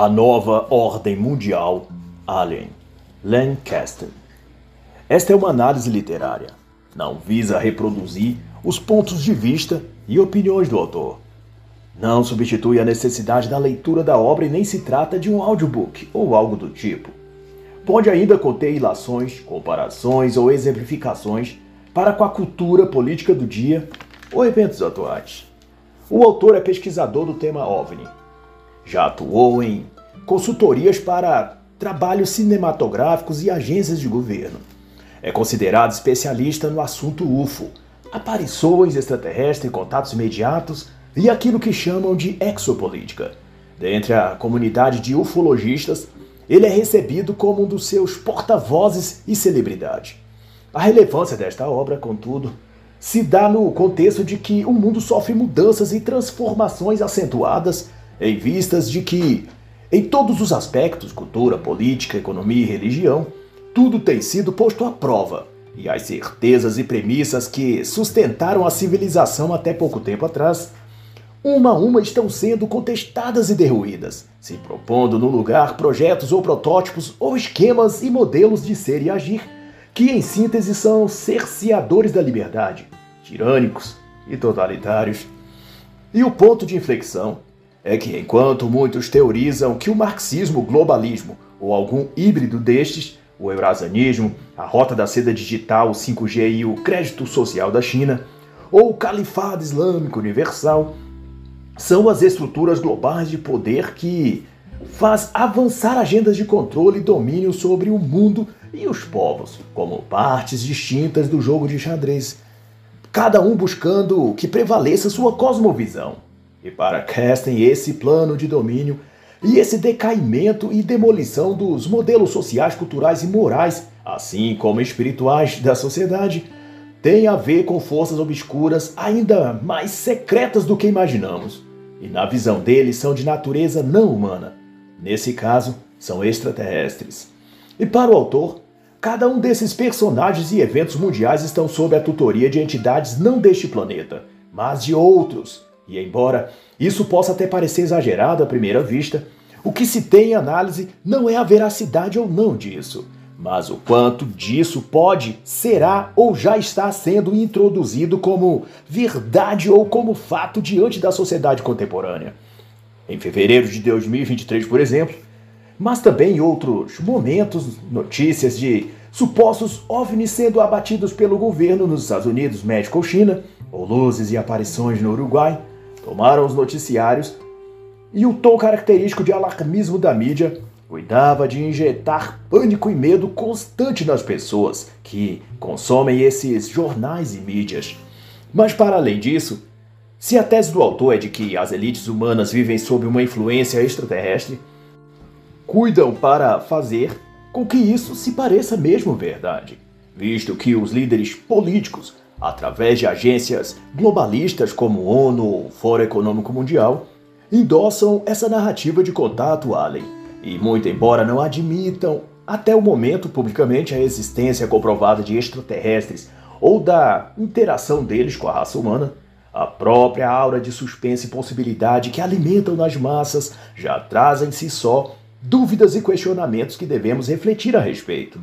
A Nova Ordem Mundial, Alien, Lancaster. Esta é uma análise literária. Não visa reproduzir os pontos de vista e opiniões do autor. Não substitui a necessidade da leitura da obra e nem se trata de um audiobook ou algo do tipo. Pode ainda conter ilações, comparações ou exemplificações para com a cultura política do dia ou eventos atuais. O autor é pesquisador do tema OVNI. Já atuou em consultorias para trabalhos cinematográficos e agências de governo. É considerado especialista no assunto UFO, aparições extraterrestres, contatos imediatos e aquilo que chamam de exopolítica. Dentre a comunidade de ufologistas, ele é recebido como um dos seus porta-vozes e celebridade. A relevância desta obra, contudo, se dá no contexto de que o mundo sofre mudanças e transformações acentuadas em vistas de que, em todos os aspectos cultura, política, economia e religião tudo tem sido posto à prova, e as certezas e premissas que sustentaram a civilização até pouco tempo atrás, uma a uma estão sendo contestadas e derruídas, se propondo no lugar projetos ou protótipos ou esquemas e modelos de ser e agir que, em síntese, são cerceadores da liberdade, tirânicos e totalitários. E o ponto de inflexão é que, enquanto muitos teorizam que o marxismo, o globalismo ou algum híbrido destes, o eurasianismo, a rota da seda digital, o 5G e o crédito social da China, ou o califado islâmico universal, são as estruturas globais de poder que faz avançar agendas de controle e domínio sobre o mundo e os povos, como partes distintas do jogo de xadrez, cada um buscando que prevaleça sua cosmovisão. E para Kesten, esse plano de domínio e esse decaimento e demolição dos modelos sociais, culturais e morais, assim como espirituais da sociedade, tem a ver com forças obscuras ainda mais secretas do que imaginamos. E na visão deles são de natureza não humana. Nesse caso, são extraterrestres. E para o autor, cada um desses personagens e eventos mundiais estão sob a tutoria de entidades não deste planeta, mas de outros, e embora isso possa até parecer exagerado à primeira vista, o que se tem em análise não é a veracidade ou não disso, mas o quanto disso pode, será ou já está sendo introduzido como verdade ou como fato diante da sociedade contemporânea. Em fevereiro de 2023, por exemplo, mas também em outros momentos, notícias de supostos OVNIs sendo abatidos pelo governo nos Estados Unidos, México ou China, ou luzes e aparições no Uruguai, tomaram os noticiários e o tom característico de alarmismo da mídia cuidava de injetar pânico e medo constante nas pessoas que consomem esses jornais e mídias. Mas para além disso, se a tese do autor é de que as elites humanas vivem sob uma influência extraterrestre, cuidam para fazer com que isso se pareça mesmo verdade, visto que os líderes políticos através de agências globalistas como ONU ou Fórum Econômico Mundial, endossam essa narrativa de contato alien. E muito embora não admitam até o momento publicamente a existência comprovada de extraterrestres ou da interação deles com a raça humana, a própria aura de suspense e possibilidade que alimentam nas massas já traz em si só dúvidas e questionamentos que devemos refletir a respeito.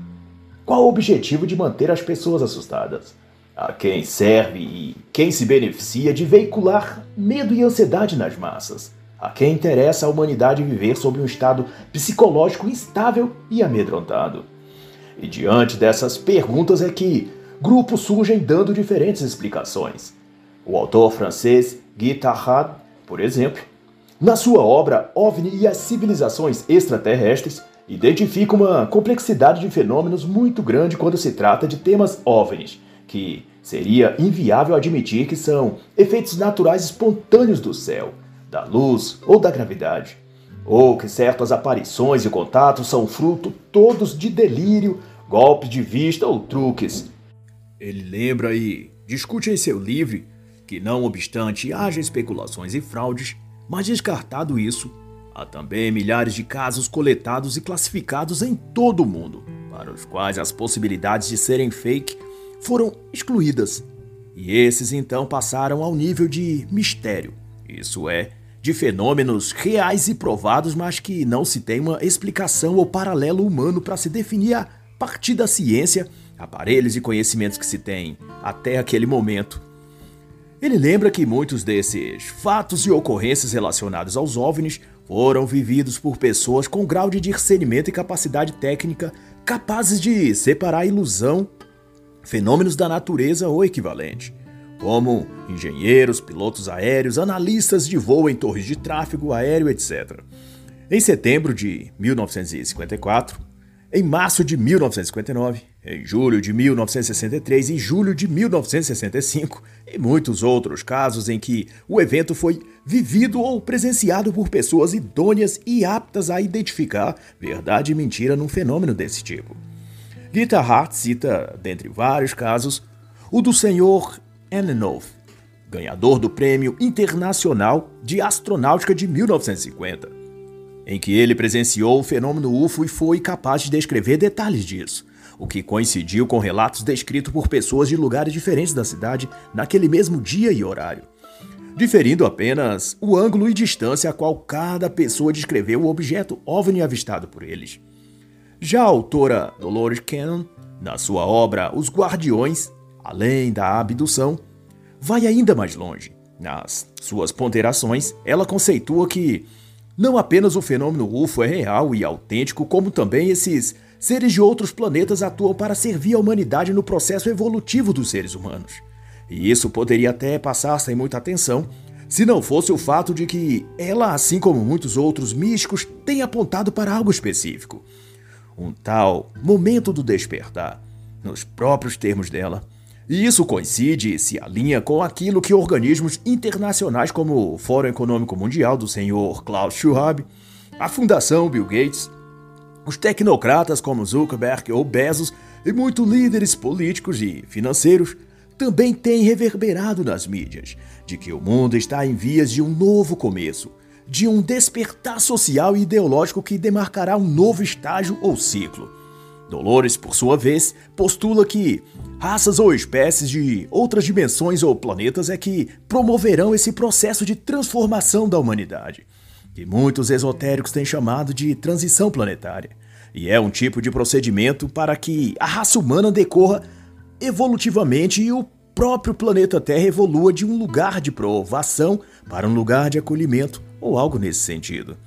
Qual o objetivo de manter as pessoas assustadas? A quem serve e quem se beneficia de veicular medo e ansiedade nas massas, a quem interessa a humanidade viver sob um estado psicológico instável e amedrontado. E diante dessas perguntas é que grupos surgem dando diferentes explicações. O autor francês Guy Tarrad, por exemplo, na sua obra OVNI e as civilizações extraterrestres, identifica uma complexidade de fenômenos muito grande quando se trata de temas OVNIs, que seria inviável admitir que são efeitos naturais espontâneos do céu, da luz ou da gravidade, ou que certas aparições e contatos são fruto todos de delírio, golpes de vista ou truques. Ele lembra e discute em seu livro que, não obstante haja especulações e fraudes, mas descartado isso, há também milhares de casos coletados e classificados em todo o mundo, para os quais as possibilidades de serem fake foram excluídas. E esses então passaram ao nível de mistério, isso é, de fenômenos reais e provados, mas que não se tem uma explicação ou paralelo humano para se definir a partir da ciência, aparelhos e conhecimentos que se tem até aquele momento. Ele lembra que muitos desses fatos e ocorrências relacionados aos OVNIs foram vividos por pessoas com grau de discernimento e capacidade técnica capazes de separar a ilusão, fenômenos da natureza ou equivalente como engenheiros, pilotos aéreos, analistas de voo em torres de tráfego aéreo, etc. Em setembro de 1954, em março de 1959, em julho de 1963 e julho de 1965, e muitos outros casos em que o evento foi vivido ou presenciado por pessoas idôneas e aptas a identificar verdade e mentira num fenômeno desse tipo. Gita Hart cita, dentre vários casos, o do senhor Antonov, ganhador do Prêmio Internacional de Astronáutica de 1950, em que ele presenciou o fenômeno UFO e foi capaz de descrever detalhes disso, o que coincidiu com relatos descritos por pessoas de lugares diferentes da cidade naquele mesmo dia e horário, diferindo apenas o ângulo e distância a qual cada pessoa descreveu o objeto OVNI avistado por eles. Já a autora Dolores Cannon, na sua obra Os Guardiões, além da abdução, vai ainda mais longe. Nas suas ponderações, ela conceitua que não apenas o fenômeno UFO é real e autêntico, como também esses seres de outros planetas atuam para servir a humanidade no processo evolutivo dos seres humanos. E isso poderia até passar sem muita atenção, se não fosse o fato de que ela, assim como muitos outros místicos, tem apontado para algo específico. Um tal momento do despertar, nos próprios termos dela, e isso coincide e se alinha com aquilo que organismos internacionais como o Fórum Econômico Mundial do senhor Klaus Schwab, a Fundação Bill Gates, os tecnocratas como Zuckerberg ou Bezos e muitos líderes políticos e financeiros também têm reverberado nas mídias de que o mundo está em vias de um novo começo, de um despertar social e ideológico que demarcará um novo estágio ou ciclo. Dolores, por sua vez, postula que raças ou espécies de outras dimensões ou planetas é que promoverão esse processo de transformação da humanidade, que muitos esotéricos têm chamado de transição planetária. E é um tipo de procedimento para que a raça humana decorra evolutivamente e o próprio planeta Terra evolua de um lugar de provação para um lugar de acolhimento ou algo nesse sentido.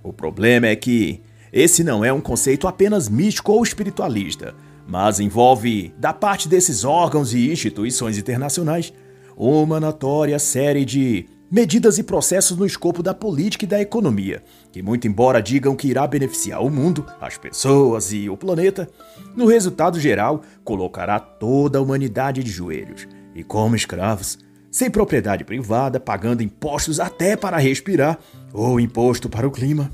O problema é que esse não é um conceito apenas místico ou espiritualista, mas envolve, da parte desses órgãos e instituições internacionais, uma notória série de medidas e processos no escopo da política e da economia, que, muito embora digam que irá beneficiar o mundo, as pessoas e o planeta, no resultado geral colocará toda a humanidade de joelhos e como escravos, sem propriedade privada, pagando impostos até para respirar ou imposto para o clima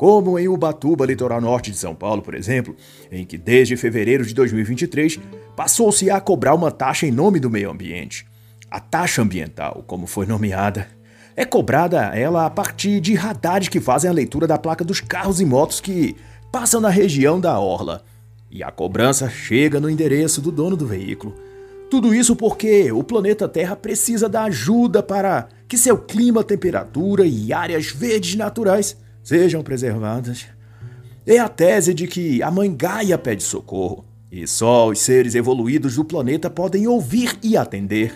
como em Ubatuba, litoral norte de São Paulo, por exemplo, em que desde fevereiro de 2023 passou-se a cobrar uma taxa em nome do meio ambiente. A taxa ambiental, como foi nomeada, é cobrada ela a partir de radares que fazem a leitura da placa dos carros e motos que passam na região da orla. E a cobrança chega no endereço do dono do veículo. Tudo isso porque o planeta Terra precisa da ajuda para que seu clima, temperatura e áreas verdes naturais sejam preservadas. É a tese de que a mãe Gaia pede socorro e só os seres evoluídos do planeta podem ouvir e atender.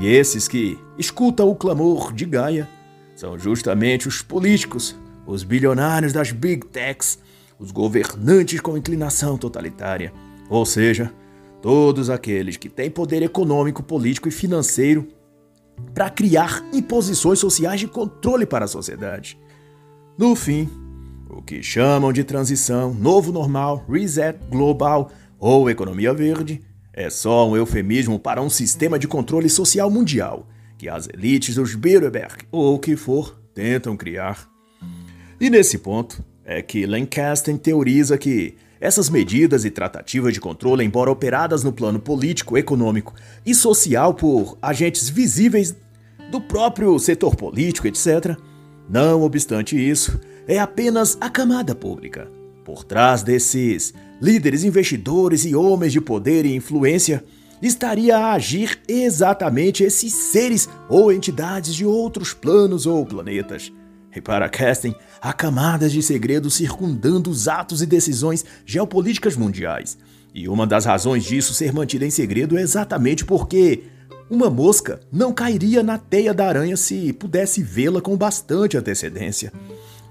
E esses que escutam o clamor de Gaia são justamente os políticos, os bilionários das big techs, os governantes com inclinação totalitária, ou seja, todos aqueles que têm poder econômico, político e financeiro para criar imposições sociais de controle para a sociedade. No fim, o que chamam de transição, novo normal, reset global ou economia verde é só um eufemismo para um sistema de controle social mundial que as elites dos Bilderberg ou o que for tentam criar. E nesse ponto é que Lancaster teoriza que essas medidas e tratativas de controle, embora operadas no plano político, econômico e social por agentes visíveis do próprio setor político, etc., não obstante isso, é apenas a camada pública. Por trás desses líderes, investidores e homens de poder e influência estaria a agir exatamente esses seres ou entidades de outros planos ou planetas. E para Kesten, há camadas de segredo circundando os atos e decisões geopolíticas mundiais. E uma das razões disso ser mantida em segredo é exatamente porque uma mosca não cairia na teia da aranha se pudesse vê-la com bastante antecedência.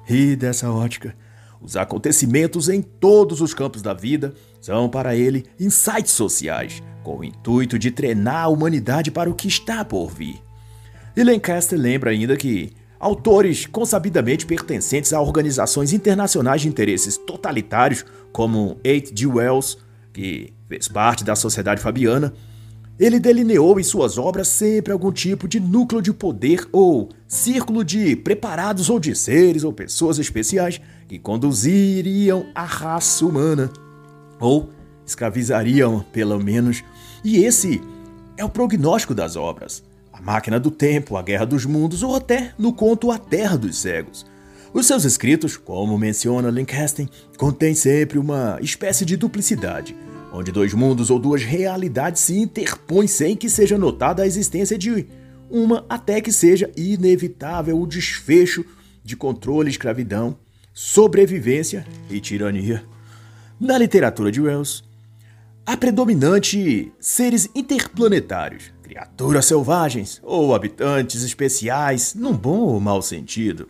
E dessa ótica, os acontecimentos em todos os campos da vida são para ele insights sociais, com o intuito de treinar a humanidade para o que está por vir. E Lancaster lembra ainda que autores consabidamente pertencentes a organizações internacionais de interesses totalitários, como H.G. Wells, que fez parte da Sociedade Fabiana, ele delineou em suas obras sempre algum tipo de núcleo de poder ou círculo de preparados ou de seres ou pessoas especiais que conduziriam a raça humana ou escravizariam, pelo menos. E esse é o prognóstico das obras. A Máquina do Tempo, A Guerra dos Mundos ou até no conto A Terra dos Cegos. Os seus escritos, como menciona Lancaster, contêm sempre uma espécie de duplicidade onde dois mundos ou duas realidades se interpõem sem que seja notada a existência de uma, até que seja inevitável o desfecho de controle, escravidão, sobrevivência e tirania. Na literatura de Wells, há predominante seres interplanetários, criaturas selvagens ou habitantes especiais, num bom ou mau sentido.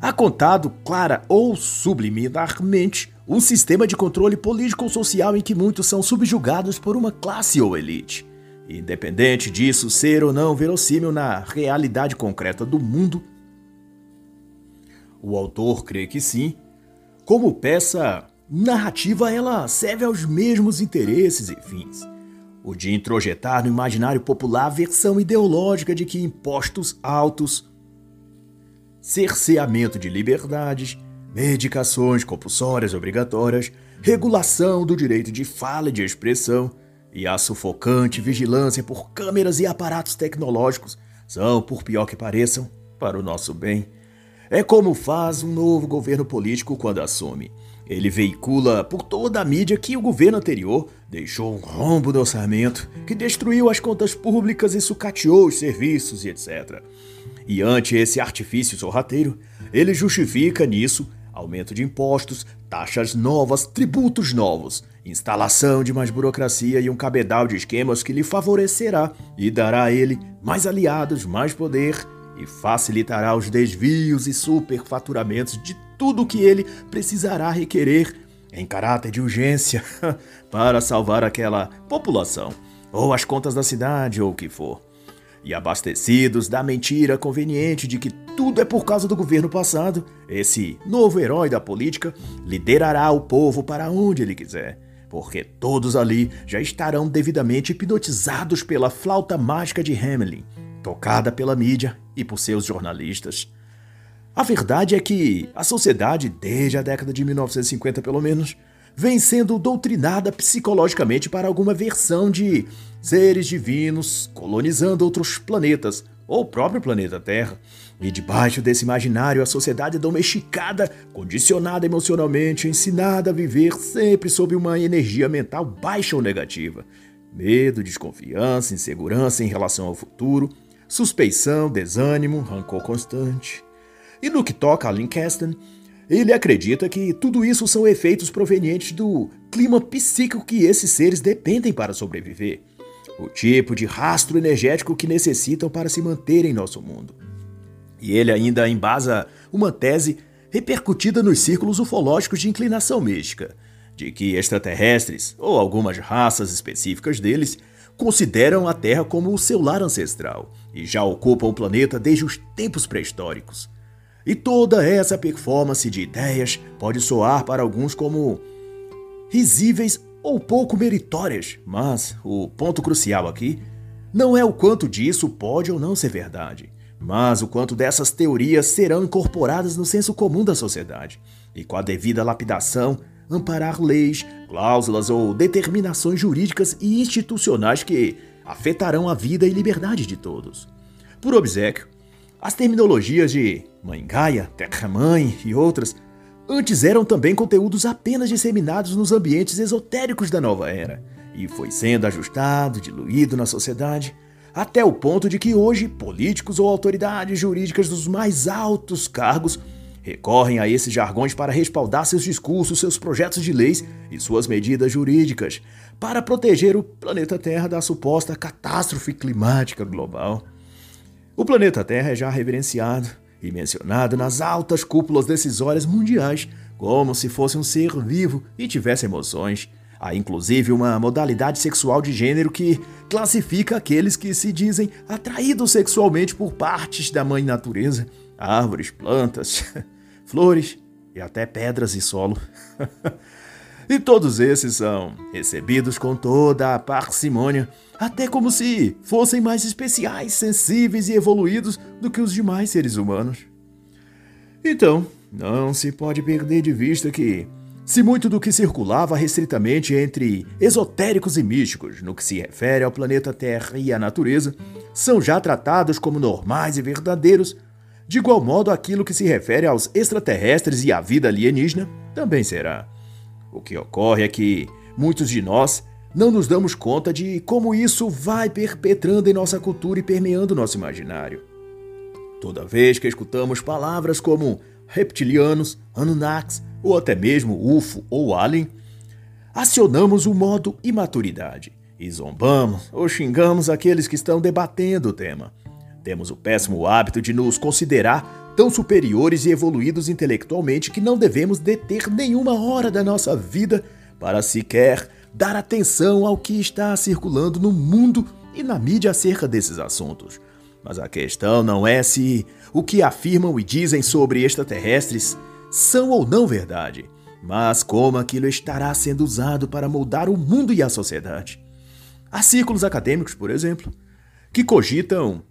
Há contado clara ou subliminarmente um sistema de controle político-social em que muitos são subjugados por uma classe ou elite. Independente disso ser ou não verossímil na realidade concreta do mundo, o autor crê que sim. Como peça narrativa, ela serve aos mesmos interesses e fins. O de introjetar no imaginário popular a versão ideológica de que impostos altos, cerceamento de liberdades, medicações compulsórias obrigatórias, regulação do direito de fala e de expressão e a sufocante vigilância por câmeras e aparatos tecnológicos são, por pior que pareçam, para o nosso bem. É como faz um novo governo político quando assume. Ele veicula por toda a mídia que o governo anterior deixou um rombo no orçamento, que destruiu as contas públicas e sucateou os serviços e etc. E ante esse artifício sorrateiro, ele justifica nisso aumento de impostos, taxas novas, tributos novos, instalação de mais burocracia e um cabedal de esquemas que lhe favorecerá e dará a ele mais aliados, mais poder e facilitará os desvios e superfaturamentos de tudo o que ele precisará requerer em caráter de urgência para salvar aquela população, ou as contas da cidade, ou o que for e abastecidos da mentira conveniente de que tudo é por causa do governo passado, esse novo herói da política liderará o povo para onde ele quiser, porque todos ali já estarão devidamente hipnotizados pela flauta mágica de Hamelin, tocada pela mídia e por seus jornalistas. A verdade é que a sociedade, desde a década de 1950 pelo menos, vem sendo doutrinada psicologicamente para alguma versão de seres divinos colonizando outros planetas, ou o próprio planeta Terra. E debaixo desse imaginário, a sociedade é domesticada, condicionada emocionalmente, ensinada a viver sempre sob uma energia mental baixa ou negativa. Medo, desconfiança, insegurança em relação ao futuro, suspeição, desânimo, rancor constante. E no que toca a Lancaster, ele acredita que tudo isso são efeitos provenientes do clima psíquico que esses seres dependem para sobreviver, o tipo de rastro energético que necessitam para se manter em nosso mundo. E ele ainda embasa uma tese repercutida nos círculos ufológicos de inclinação mística, de que extraterrestres, ou algumas raças específicas deles, consideram a Terra como o seu lar ancestral e já ocupam o planeta desde os tempos pré-históricos. E toda essa performance de ideias pode soar para alguns como risíveis ou pouco meritórias, mas o ponto crucial aqui não é o quanto disso pode ou não ser verdade, mas o quanto dessas teorias serão incorporadas no senso comum da sociedade e com a devida lapidação amparar leis, cláusulas ou determinações jurídicas e institucionais que afetarão a vida e liberdade de todos. Por obsequio, as terminologias de Mãe Gaia, Terra-mãe e outras antes eram também conteúdos apenas disseminados nos ambientes esotéricos da nova era, e foi sendo ajustado, diluído na sociedade, até o ponto de que hoje políticos ou autoridades jurídicas dos mais altos cargos recorrem a esses jargões para respaldar seus discursos, seus projetos de leis e suas medidas jurídicas para proteger o planeta Terra da suposta catástrofe climática global. O planeta Terra é já reverenciado e mencionado nas altas cúpulas decisórias mundiais como se fosse um ser vivo e tivesse emoções. Há inclusive uma modalidade sexual de gênero que classifica aqueles que se dizem atraídos sexualmente por partes da mãe natureza, árvores, plantas, flores e até pedras e solo. e todos esses são recebidos com toda a parcimônia, até como se fossem mais especiais, sensíveis e evoluídos do que os demais seres humanos. Então, não se pode perder de vista que, se muito do que circulava restritamente entre esotéricos e místicos no que se refere ao planeta Terra e à natureza são já tratados como normais e verdadeiros, de igual modo aquilo que se refere aos extraterrestres e à vida alienígena também será. O que ocorre é que muitos de nós não nos damos conta de como isso vai perpetrando em nossa cultura e permeando nosso imaginário. Toda vez que escutamos palavras como reptilianos, Anunnakis ou até mesmo UFO ou Alien, acionamos o modo imaturidade e zombamos ou xingamos aqueles que estão debatendo o tema. Temos o péssimo hábito de nos considerar tão superiores e evoluídos intelectualmente que não devemos deter nenhuma hora da nossa vida para sequer dar atenção ao que está circulando no mundo e na mídia acerca desses assuntos. Mas a questão não é se o que afirmam e dizem sobre extraterrestres são ou não verdade, mas como aquilo estará sendo usado para moldar o mundo e a sociedade. Há círculos acadêmicos, por exemplo, que cogitam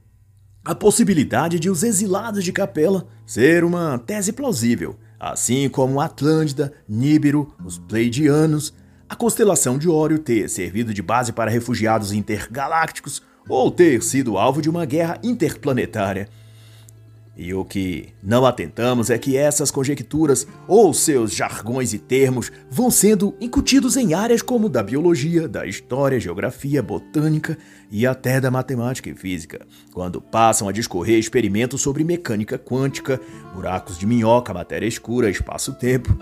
a possibilidade de os exilados de Capela ser uma tese plausível, assim como Atlântida, Níbero, os Pleidianos, a constelação de Ório ter servido de base para refugiados intergalácticos ou ter sido alvo de uma guerra interplanetária. E o que não atentamos é que essas conjecturas ou seus jargões e termos vão sendo incutidos em áreas como da biologia, da história, geografia, botânica e até da matemática e física, quando passam a discorrer experimentos sobre mecânica quântica, buracos de minhoca, matéria escura, espaço-tempo.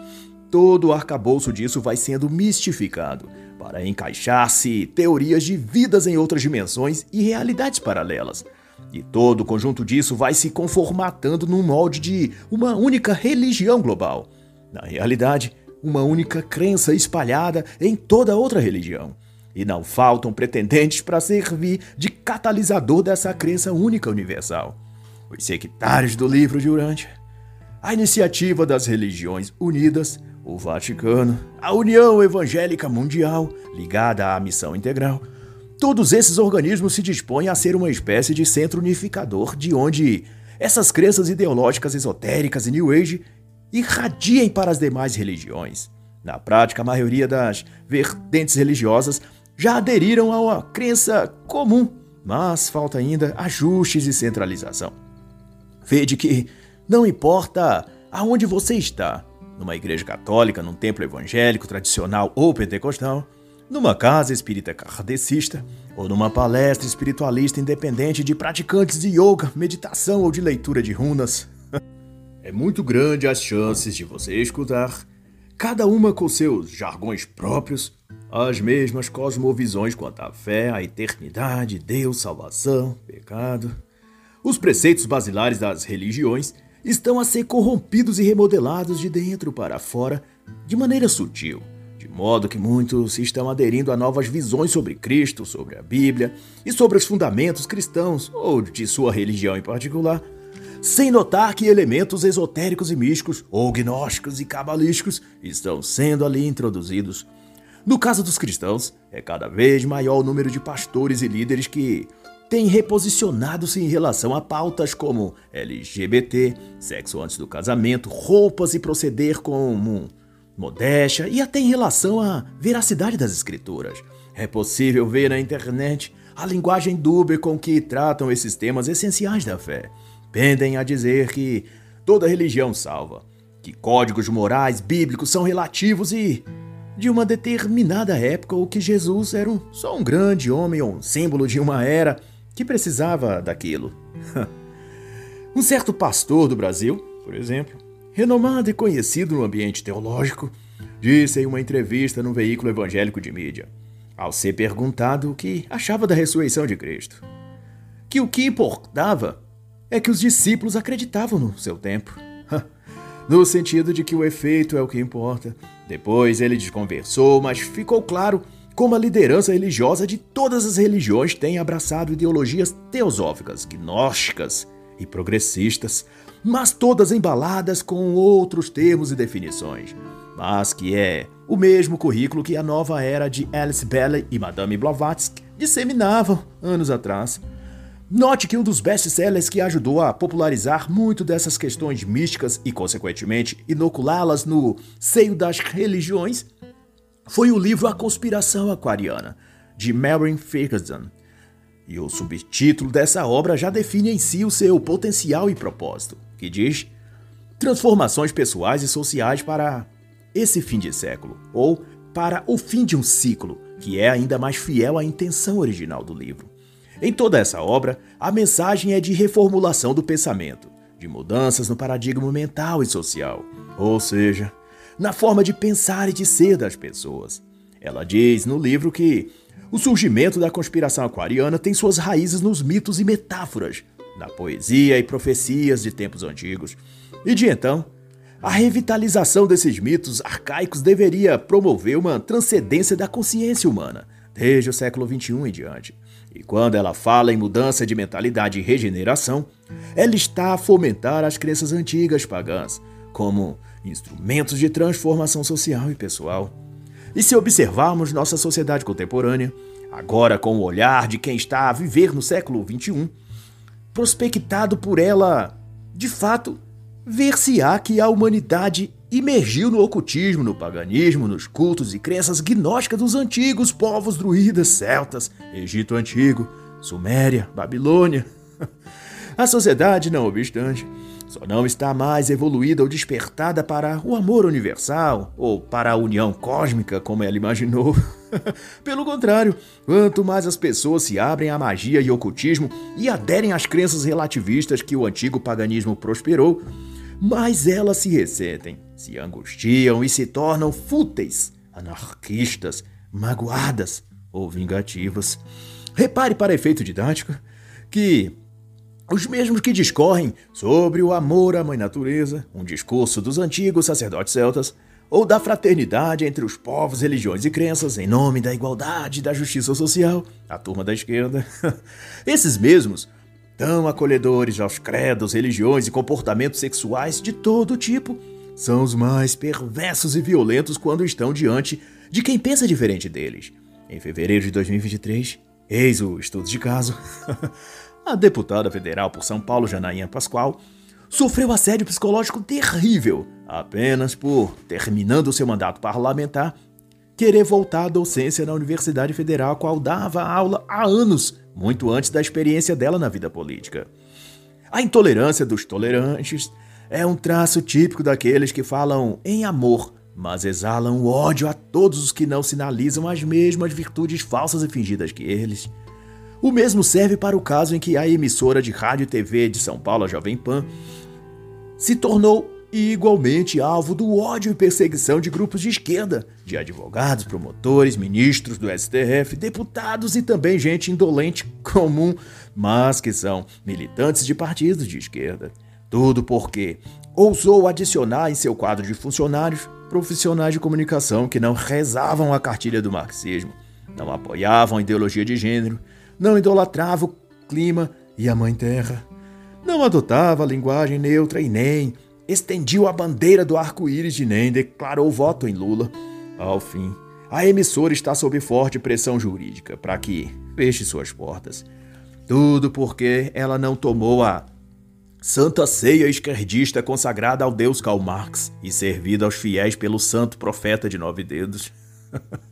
Todo o arcabouço disso vai sendo mistificado para encaixar-se teorias de vidas em outras dimensões e realidades paralelas e todo o conjunto disso vai se conformatando num molde de uma única religião global. Na realidade, uma única crença espalhada em toda outra religião. E não faltam pretendentes para servir de catalisador dessa crença única universal. Os sectários do livro de Urântia, a iniciativa das religiões unidas, o Vaticano, a União Evangélica Mundial, ligada à missão integral, Todos esses organismos se dispõem a ser uma espécie de centro unificador de onde essas crenças ideológicas esotéricas e New Age irradiem para as demais religiões. Na prática, a maioria das vertentes religiosas já aderiram a uma crença comum, mas falta ainda ajustes e centralização. Vede que não importa aonde você está, numa igreja católica, num templo evangélico tradicional ou pentecostal, numa casa espírita kardecista ou numa palestra espiritualista independente de praticantes de yoga, meditação ou de leitura de runas. é muito grande as chances de você escutar, cada uma com seus jargões próprios, as mesmas cosmovisões quanto à fé, a eternidade, Deus, salvação, pecado. Os preceitos basilares das religiões estão a ser corrompidos e remodelados de dentro para fora de maneira sutil de modo que muitos estão aderindo a novas visões sobre Cristo, sobre a Bíblia e sobre os fundamentos cristãos ou de sua religião em particular, sem notar que elementos esotéricos e místicos, ou gnósticos e cabalísticos, estão sendo ali introduzidos. No caso dos cristãos, é cada vez maior o número de pastores e líderes que têm reposicionado-se em relação a pautas como LGBT, sexo antes do casamento, roupas e proceder como modéstia e até em relação à veracidade das escrituras. É possível ver na internet a linguagem dúbia com que tratam esses temas essenciais da fé. Pendem a dizer que toda religião salva, que códigos morais bíblicos são relativos e de uma determinada época ou que Jesus era um, só um grande homem ou um símbolo de uma era que precisava daquilo. um certo pastor do Brasil, por exemplo, renomado e conhecido no ambiente teológico, disse em uma entrevista num veículo evangélico de mídia, ao ser perguntado o que achava da ressurreição de Cristo, que o que importava é que os discípulos acreditavam no seu tempo. no sentido de que o efeito é o que importa. Depois ele desconversou, mas ficou claro como a liderança religiosa de todas as religiões tem abraçado ideologias teosóficas, gnósticas e progressistas, mas todas embaladas com outros termos e definições, mas que é o mesmo currículo que a nova era de Alice Bailey e Madame Blavatsky disseminavam anos atrás. Note que um dos best-sellers que ajudou a popularizar muito dessas questões místicas e, consequentemente, inoculá-las no seio das religiões foi o livro A Conspiração Aquariana, de Mary Ferguson, e o subtítulo dessa obra já define em si o seu potencial e propósito, que diz Transformações pessoais e sociais para esse fim de século, ou para o fim de um ciclo, que é ainda mais fiel à intenção original do livro. Em toda essa obra, a mensagem é de reformulação do pensamento, de mudanças no paradigma mental e social, ou seja, na forma de pensar e de ser das pessoas. Ela diz no livro que o surgimento da conspiração aquariana tem suas raízes nos mitos e metáforas, na poesia e profecias de tempos antigos. E de então, a revitalização desses mitos arcaicos deveria promover uma transcendência da consciência humana, desde o século XXI em diante. E quando ela fala em mudança de mentalidade e regeneração, ela está a fomentar as crenças antigas pagãs, como instrumentos de transformação social e pessoal. E se observarmos nossa sociedade contemporânea, agora com o olhar de quem está a viver no século XXI, prospectado por ela, de fato, ver-se-á que a humanidade imergiu no ocultismo, no paganismo, nos cultos e crenças gnósticas dos antigos povos druidas, celtas, Egito Antigo, Suméria, Babilônia. A sociedade, não obstante, só não está mais evoluída ou despertada para o amor universal ou para a união cósmica, como ela imaginou. Pelo contrário, quanto mais as pessoas se abrem à magia e ocultismo e aderem às crenças relativistas que o antigo paganismo prosperou, mais elas se ressentem, se angustiam e se tornam fúteis, anarquistas, magoadas ou vingativas. Repare para efeito didático que os mesmos que discorrem sobre o amor à mãe natureza, um discurso dos antigos sacerdotes celtas, ou da fraternidade entre os povos, religiões e crenças em nome da igualdade e da justiça social, a turma da esquerda. Esses mesmos, tão acolhedores aos credos, religiões e comportamentos sexuais de todo tipo, são os mais perversos e violentos quando estão diante de quem pensa diferente deles. Em fevereiro de 2023, eis o estudo de caso. A deputada federal por São Paulo, Janaína Pascoal, sofreu assédio psicológico terrível apenas por, terminando seu mandato parlamentar, querer voltar à docência na Universidade Federal, qual dava aula há anos, muito antes da experiência dela na vida política. A intolerância dos tolerantes é um traço típico daqueles que falam em amor, mas exalam ódio a todos os que não sinalizam as mesmas virtudes falsas e fingidas que eles. O mesmo serve para o caso em que a emissora de rádio e TV de São Paulo, a Jovem Pan, se tornou igualmente alvo do ódio e perseguição de grupos de esquerda, de advogados, promotores, ministros do STF, deputados e também gente indolente comum, mas que são militantes de partidos de esquerda. Tudo porque ousou adicionar em seu quadro de funcionários profissionais de comunicação que não rezavam a cartilha do marxismo, não apoiavam a ideologia de gênero, não idolatrava o clima e a Mãe Terra, não adotava a linguagem neutra e nem estendiu a bandeira do arco-íris de nem declarou voto em Lula. Ao fim, a emissora está sob forte pressão jurídica para que feche suas portas. Tudo porque ela não tomou a Santa Ceia esquerdista consagrada ao deus Karl Marx e servida aos fiéis pelo santo profeta de nove dedos.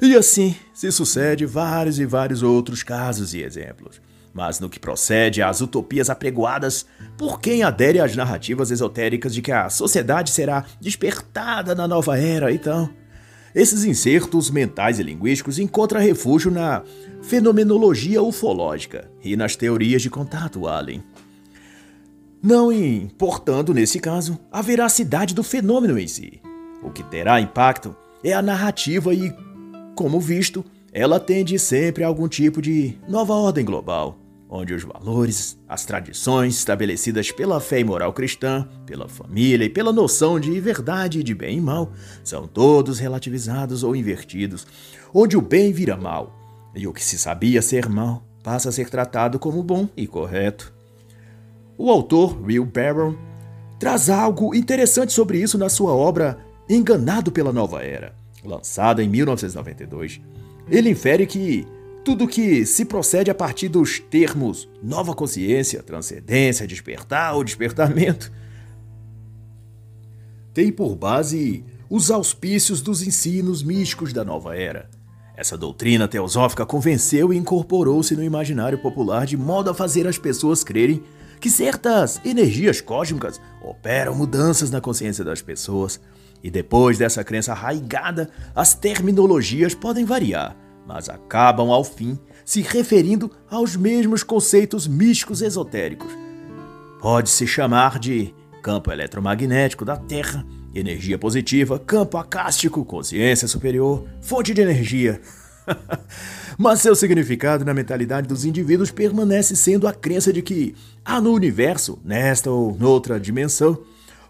E assim se sucede vários e vários outros casos e exemplos. Mas no que procede às utopias apregoadas por quem adere às narrativas esotéricas de que a sociedade será despertada na nova era, então, esses insertos mentais e linguísticos encontram refúgio na fenomenologia ufológica e nas teorias de contato alien. Não importando, nesse caso, a veracidade do fenômeno em si. O que terá impacto é a narrativa e, como visto, ela tende sempre a algum tipo de nova ordem global, onde os valores, as tradições estabelecidas pela fé e moral cristã, pela família e pela noção de verdade e de bem e mal são todos relativizados ou invertidos, onde o bem vira mal e o que se sabia ser mal passa a ser tratado como bom e correto. O autor, Will Barron, traz algo interessante sobre isso na sua obra Enganado pela Nova Era, lançada em 1992. Ele infere que tudo que se procede a partir dos termos nova consciência, transcendência, despertar ou despertamento tem por base os auspícios dos ensinos místicos da nova era. Essa doutrina teosófica convenceu e incorporou-se no imaginário popular de modo a fazer as pessoas crerem que certas energias cósmicas operam mudanças na consciência das pessoas. E depois dessa crença arraigada, as terminologias podem variar, mas acabam ao fim se referindo aos mesmos conceitos místicos esotéricos. Pode-se chamar de campo eletromagnético da Terra, energia positiva, campo acástico, consciência superior, fonte de energia. Mas seu significado na mentalidade dos indivíduos permanece sendo a crença de que há no universo, nesta ou noutra dimensão,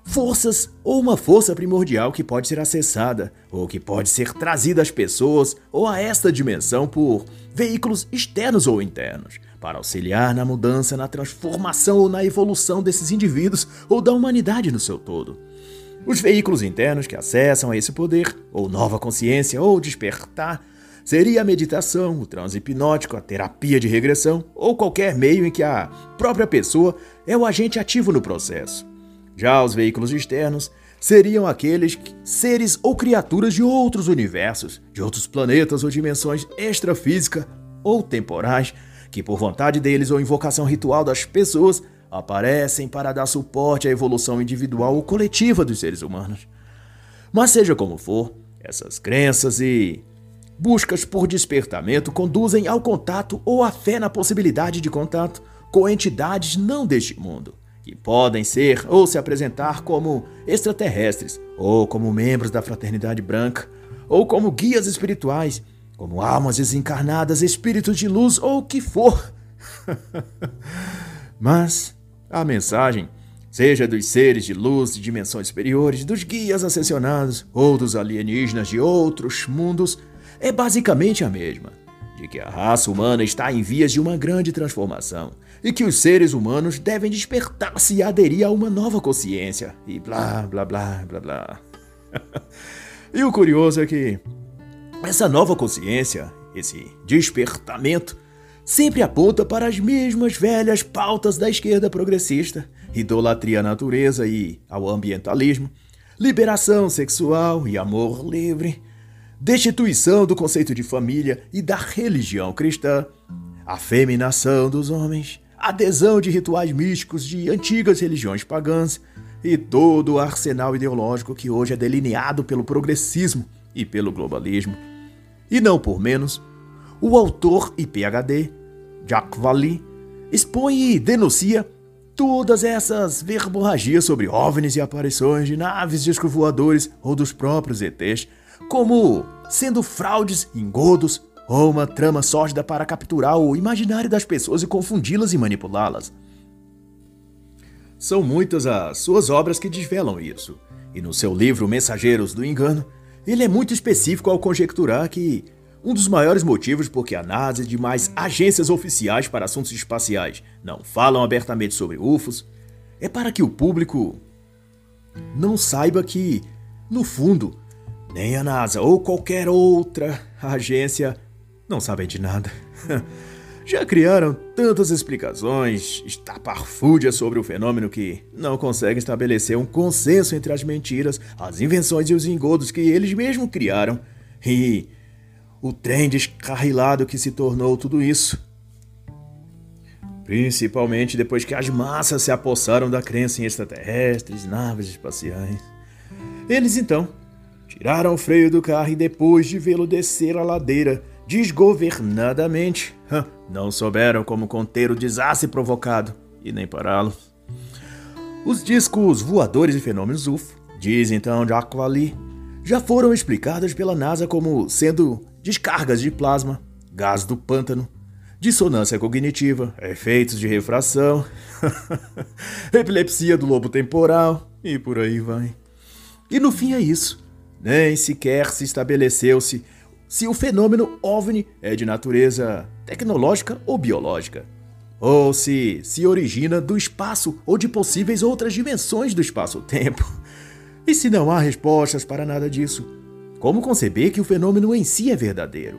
forças ou uma força primordial que pode ser acessada ou que pode ser trazida às pessoas ou a esta dimensão por veículos externos ou internos, para auxiliar na mudança, na transformação ou na evolução desses indivíduos ou da humanidade no seu todo. Os veículos internos que acessam a esse poder, ou nova consciência, ou despertar, seria a meditação, o transe hipnótico, a terapia de regressão, ou qualquer meio em que a própria pessoa é o agente ativo no processo. Já os veículos externos seriam aqueles seres ou criaturas de outros universos, de outros planetas ou dimensões extrafísica ou temporais, que por vontade deles ou invocação ritual das pessoas aparecem para dar suporte à evolução individual ou coletiva dos seres humanos. Mas seja como for, essas crenças e buscas por despertamento conduzem ao contato ou à fé na possibilidade de contato com entidades não deste mundo que podem ser ou se apresentar como extraterrestres, ou como membros da fraternidade branca, ou como guias espirituais, como almas desencarnadas, espíritos de luz ou o que for. Mas a mensagem, seja dos seres de luz de dimensões superiores, dos guias ascensionados ou dos alienígenas de outros mundos, é basicamente a mesma de que a raça humana está em vias de uma grande transformação e que os seres humanos devem despertar-se e aderir a uma nova consciência e blá blá blá blá blá. e o curioso é que essa nova consciência, esse despertamento, sempre aponta para as mesmas velhas pautas da esquerda progressista: idolatria à natureza e ao ambientalismo, liberação sexual e amor livre destituição do conceito de família e da religião cristã, afeminação dos homens, adesão de rituais místicos de antigas religiões pagãs e todo o arsenal ideológico que hoje é delineado pelo progressismo e pelo globalismo. E não por menos, o autor e PhD, Jacques Vallée, expõe e denuncia todas essas verborragias sobre OVNIs e aparições de naves voadores ou dos próprios ETs como sendo fraudes, engodos ou uma trama sórdida para capturar o imaginário das pessoas e confundi-las e manipulá-las. São muitas as suas obras que desvelam isso, e no seu livro Mensageiros do Engano, ele é muito específico ao conjecturar que um dos maiores motivos por que a NASA e demais agências oficiais para assuntos espaciais não falam abertamente sobre UFOs é para que o público não saiba que, no fundo, nem a NASA ou qualquer outra agência não sabem de nada. Já criaram tantas explicações estapafúrdias sobre o fenômeno que não conseguem estabelecer um consenso entre as mentiras, as invenções e os engodos que eles mesmos criaram e o trem descarrilado que se tornou tudo isso. Principalmente depois que as massas se apossaram da crença em extraterrestres, naves espaciais. Eles então tiraram o freio do carro e depois de vê-lo descer a ladeira desgovernadamente, não souberam como conter o desastre provocado e nem pará-lo. Os discos voadores e fenômenos UFO, diz então Jacques já foram explicados pela NASA como sendo descargas de plasma, gás do pântano, dissonância cognitiva, efeitos de refração, epilepsia do lobo temporal e por aí vai. E no fim é isso. Nem sequer se estabeleceu se, o fenômeno OVNI é de natureza tecnológica ou biológica, ou se se origina do espaço ou de possíveis outras dimensões do espaço-tempo. E se não há respostas para nada disso, como conceber que o fenômeno em si é verdadeiro?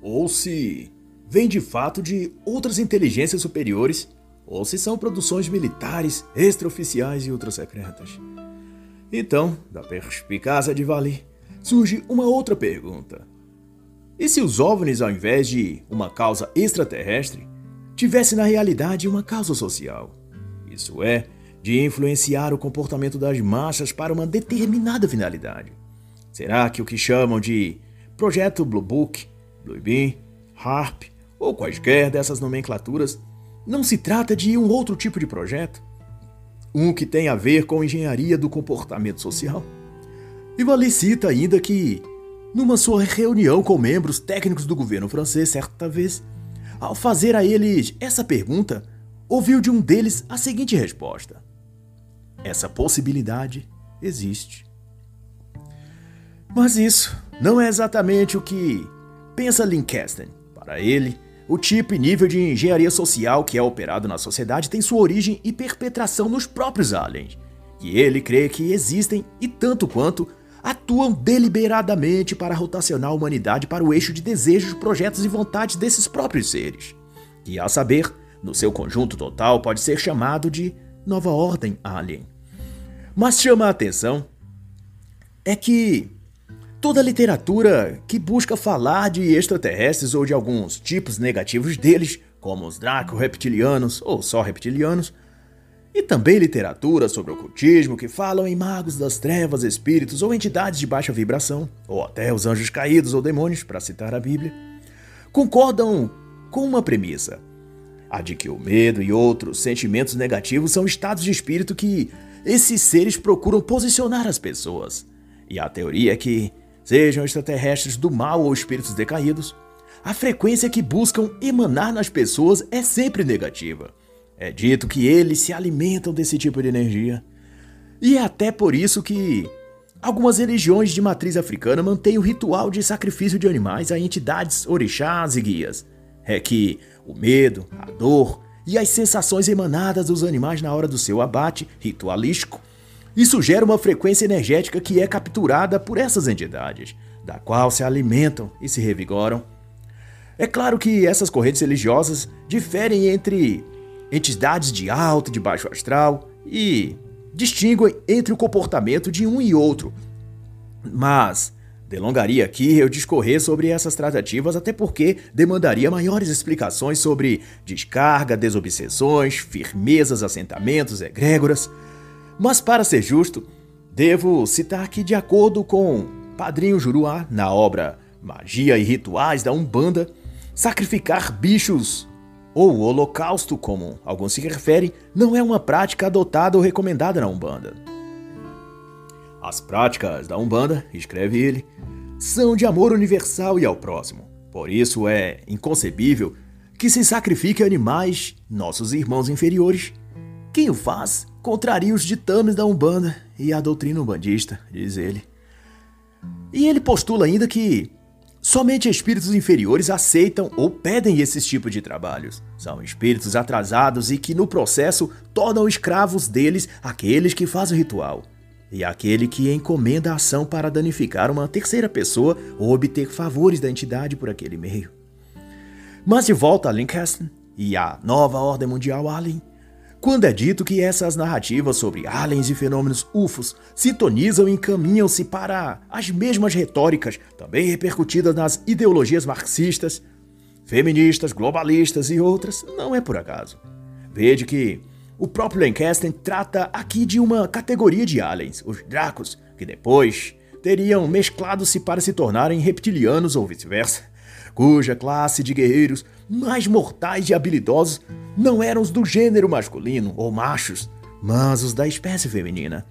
Ou se vem de fato de outras inteligências superiores, ou se são produções militares, extraoficiais e ultrasecretas. Então, da perspicácia de Vali, surge uma outra pergunta. E se os OVNIs, ao invés de uma causa extraterrestre, tivesse na realidade uma causa social? Isso é, de influenciar o comportamento das massas para uma determinada finalidade. Será que o que chamam de Projeto Blue Book, Blue Beam, HARP ou quaisquer dessas nomenclaturas não se trata de um outro tipo de projeto? Um que tem a ver com engenharia do comportamento social? E Vali cita ainda que, numa sua reunião com membros técnicos do governo francês, certa vez, ao fazer a eles essa pergunta, ouviu de um deles a seguinte resposta: essa possibilidade existe. Mas isso não é exatamente o que pensa Lancaster. Para ele, o tipo e nível de engenharia social que é operado na sociedade tem sua origem e perpetração nos próprios aliens, e ele crê que existem e tanto quanto atuam deliberadamente para rotacionar a humanidade para o eixo de desejos, projetos e vontades desses próprios seres, que, a saber, no seu conjunto total pode ser chamado de nova ordem alien. Mas chama a atenção é que toda literatura que busca falar de extraterrestres ou de alguns tipos negativos deles, como os draco-reptilianos ou só reptilianos, e também literatura sobre ocultismo que falam em magos das trevas, espíritos ou entidades de baixa vibração, ou até os anjos caídos ou demônios, para citar a Bíblia, concordam com uma premissa: a de que o medo e outros sentimentos negativos são estados de espírito que esses seres procuram posicionar as pessoas. E a teoria é que, sejam extraterrestres do mal ou espíritos decaídos, a frequência que buscam emanar nas pessoas é sempre negativa. É dito que eles se alimentam desse tipo de energia. E é até por isso que algumas religiões de matriz africana mantêm o ritual de sacrifício de animais a entidades orixás e guias. É que o medo, a dor e as sensações emanadas dos animais na hora do seu abate ritualístico. Isso gera uma frequência energética que é capturada por essas entidades, da qual se alimentam e se revigoram. É claro que essas correntes religiosas diferem entre entidades de alto e de baixo astral e distinguem entre o comportamento de um e outro. Mas Delongaria aqui eu discorrer sobre essas tratativas, até porque demandaria maiores explicações sobre descarga, desobsessões, firmezas, assentamentos, egrégoras. Mas para ser justo, devo citar que, de acordo com Padrinho Juruá, na obra Magia e Rituais da Umbanda, sacrificar bichos ou holocausto, como alguns se referem, não é uma prática adotada ou recomendada na Umbanda. As práticas da Umbanda, escreve ele, são de amor universal e ao próximo. Por isso é inconcebível que se sacrifique animais, nossos irmãos inferiores. Quem o faz contraria os ditames da Umbanda e a doutrina umbandista, diz ele. E ele postula ainda que somente espíritos inferiores aceitam ou pedem esses tipos de trabalhos. São espíritos atrasados e que no processo tornam escravos deles aqueles que fazem o ritual e aquele que encomenda a ação para danificar uma terceira pessoa ou obter favores da entidade por aquele meio. Mas de volta a Lancaster e a nova ordem mundial Alien, quando é dito que essas narrativas sobre aliens e fenômenos UFOs sintonizam e encaminham-se para as mesmas retóricas, também repercutidas nas ideologias marxistas, feministas, globalistas e outras, não é por acaso. Veja que o próprio Lancaster trata aqui de uma categoria de aliens, os Dracos, que depois teriam mesclado-se para se tornarem reptilianos ou vice-versa, cuja classe de guerreiros mais mortais e habilidosos não eram os do gênero masculino ou machos, mas os da espécie feminina.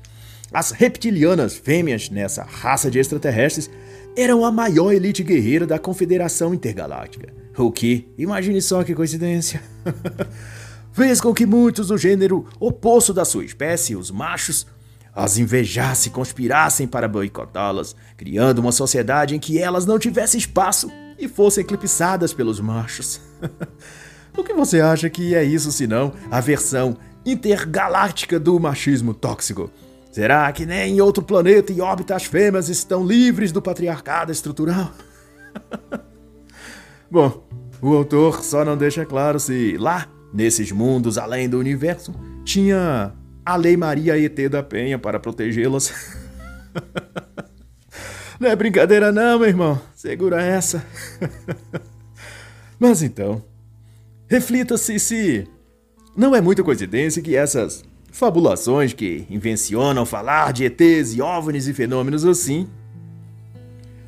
As reptilianas fêmeas nessa raça de extraterrestres eram a maior elite guerreira da Confederação Intergaláctica. O que, imagine só que coincidência, fez com que muitos do gênero oposto da sua espécie, os machos, as invejassem e conspirassem para boicotá-las, criando uma sociedade em que elas não tivessem espaço e fossem eclipsadas pelos machos. o que você acha que é isso senão a versão intergaláctica do machismo tóxico? Será que nem em outro planeta em órbita as fêmeas estão livres do patriarcado estrutural? Bom, o autor só não deixa claro se lá, nesses mundos além do universo, tinha a Lei Maria ET da Penha para protegê-las. não é brincadeira não, meu irmão. Segura essa. Mas então, reflita-se se não é muita coincidência que essas Fabulações que invencionam falar de ETs e OVNIs e fenômenos assim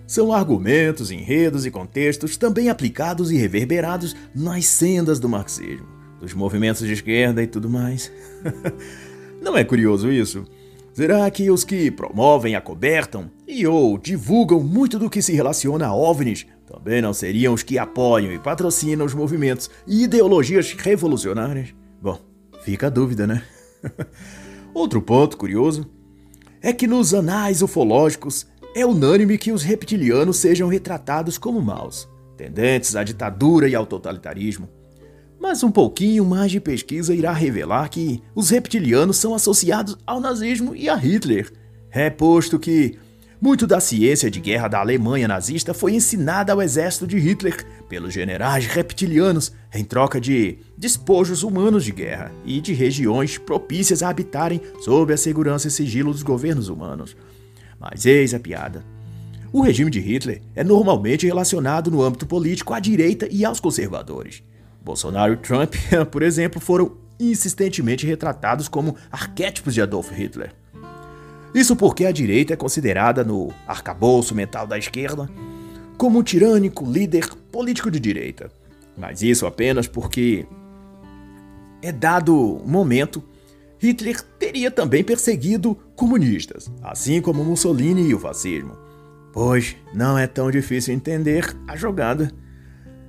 são argumentos, enredos e contextos também aplicados e reverberados nas sendas do marxismo, dos movimentos de esquerda e tudo mais. Não é curioso isso? Será que os que promovem, acobertam e ou divulgam muito do que se relaciona a OVNIs também não seriam os que apoiam e patrocinam os movimentos e ideologias revolucionárias? Bom, fica a dúvida, né? Outro ponto curioso é que nos anais ufológicos é unânime que os reptilianos sejam retratados como maus, tendentes à ditadura e ao totalitarismo. Mas um pouquinho mais de pesquisa irá revelar que os reptilianos são associados ao nazismo e a Hitler. É posto que muito da ciência de guerra da Alemanha nazista foi ensinada ao exército de Hitler pelos generais reptilianos em troca de despojos humanos de guerra e de regiões propícias a habitarem sob a segurança e sigilo dos governos humanos. Mas eis a piada. O regime de Hitler é normalmente relacionado no âmbito político à direita e aos conservadores. Bolsonaro e Trump, por exemplo, foram insistentemente retratados como arquétipos de Adolf Hitler. Isso porque a direita é considerada no arcabouço mental da esquerda como um tirânico líder político de direita. Mas isso apenas porque é dado o momento Hitler teria também perseguido comunistas, assim como Mussolini e o fascismo. Pois não é tão difícil entender a jogada.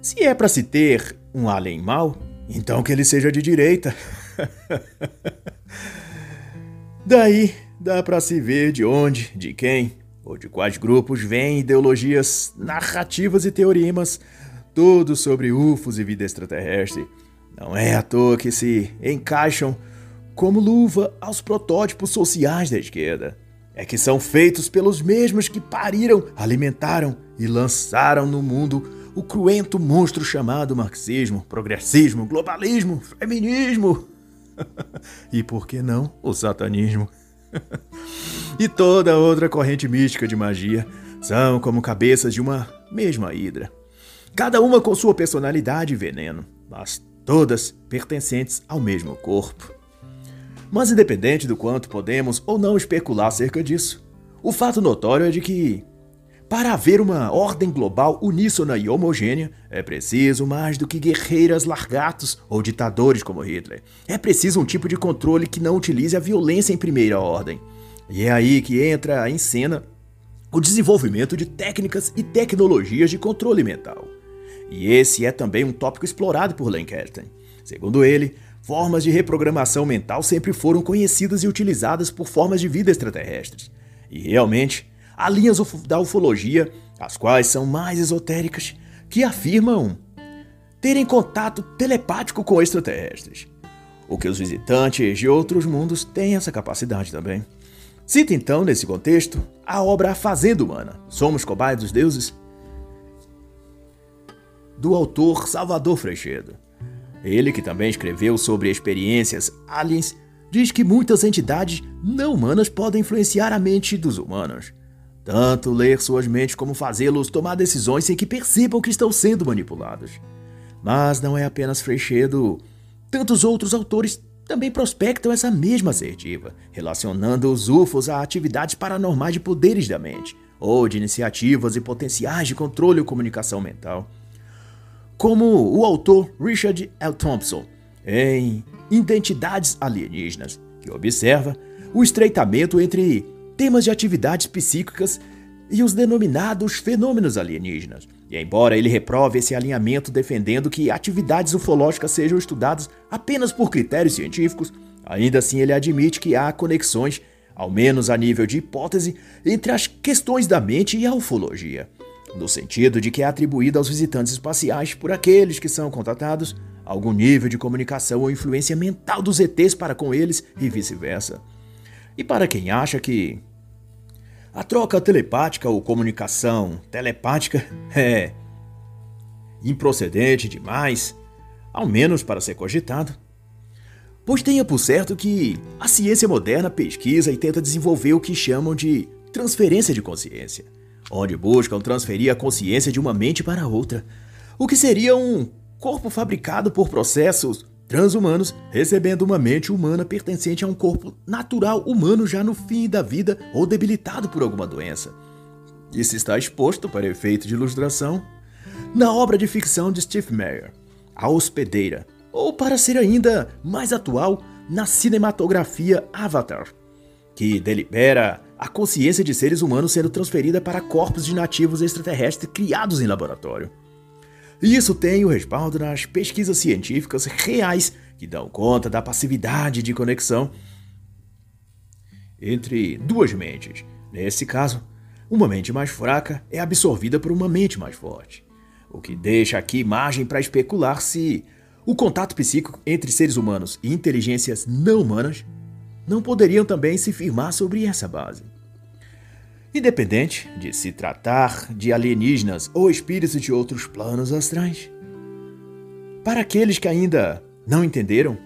Se é para se ter um além mau, então que ele seja de direita. Daí dá para se ver de onde, de quem ou de quais grupos vêm ideologias, narrativas e teoremas, tudo sobre UFOs e vida extraterrestre. Não é à toa que se encaixam como luva aos protótipos sociais da esquerda. É que são feitos pelos mesmos que pariram, alimentaram e lançaram no mundo o cruento monstro chamado marxismo, progressismo, globalismo, feminismo. e por que não o satanismo? e toda outra corrente mística de magia são como cabeças de uma mesma hidra. Cada uma com sua personalidade e veneno, mas todas pertencentes ao mesmo corpo. Mas independente do quanto podemos ou não especular acerca disso, o fato notório é de que, para haver uma ordem global uníssona e homogênea, é preciso mais do que guerreiras largatos ou ditadores como Hitler. É preciso um tipo de controle que não utilize a violência em primeira ordem. E é aí que entra em cena o desenvolvimento de técnicas e tecnologias de controle mental. E esse é também um tópico explorado por Lancaster. Segundo ele, formas de reprogramação mental sempre foram conhecidas e utilizadas por formas de vida extraterrestres. E realmente, há linhas da ufologia, as quais são mais esotéricas, que afirmam terem contato telepático com extraterrestres. O que os visitantes de outros mundos têm essa capacidade também. Cita então, nesse contexto, a obra A Fazenda Humana, Somos Cobaias dos Deuses, do autor Salvador Freixedo. Ele, que também escreveu sobre experiências aliens, diz que muitas entidades não humanas podem influenciar a mente dos humanos. Tanto ler suas mentes como fazê-los tomar decisões sem que percebam que estão sendo manipulados. Mas não é apenas Freixedo. Tantos outros autores também prospectam essa mesma assertiva, relacionando os UFOs a atividades paranormais de poderes da mente, ou de iniciativas e potenciais de controle ou comunicação mental. Como o autor Richard L. Thompson, em Identidades Alienígenas, que observa o estreitamento entre temas de atividades psíquicas e os denominados fenômenos alienígenas. E embora ele reprove esse alinhamento defendendo que atividades ufológicas sejam estudadas apenas por critérios científicos, ainda assim ele admite que há conexões, ao menos a nível de hipótese, entre as questões da mente e a ufologia, no sentido de que é atribuído aos visitantes espaciais por aqueles que são contatados algum nível de comunicação ou influência mental dos ETs para com eles e vice-versa. E para quem acha que a troca telepática ou comunicação telepática é improcedente demais, ao menos para ser cogitado. Pois tenha por certo que a ciência moderna pesquisa e tenta desenvolver o que chamam de transferência de consciência, onde buscam transferir a consciência de uma mente para outra, o que seria um corpo fabricado por processos transhumanos, recebendo uma mente humana pertencente a um corpo natural humano já no fim da vida ou debilitado por alguma doença. Isso está exposto para efeito de ilustração na obra de ficção de Steve Meyer, A Hospedeira, ou para ser ainda mais atual, na cinematografia Avatar, que delibera a consciência de seres humanos sendo transferida para corpos de nativos extraterrestres criados em laboratório. E isso tem o respaldo nas pesquisas científicas reais que dão conta da passividade de conexão entre duas mentes. Nesse caso, uma mente mais fraca é absorvida por uma mente mais forte. O que deixa aqui margem para especular se o contato psíquico entre seres humanos e inteligências não humanas não poderiam também se firmar sobre essa base. Independente de se tratar de alienígenas ou espíritos de outros planos astrais. Para aqueles que ainda não entenderam,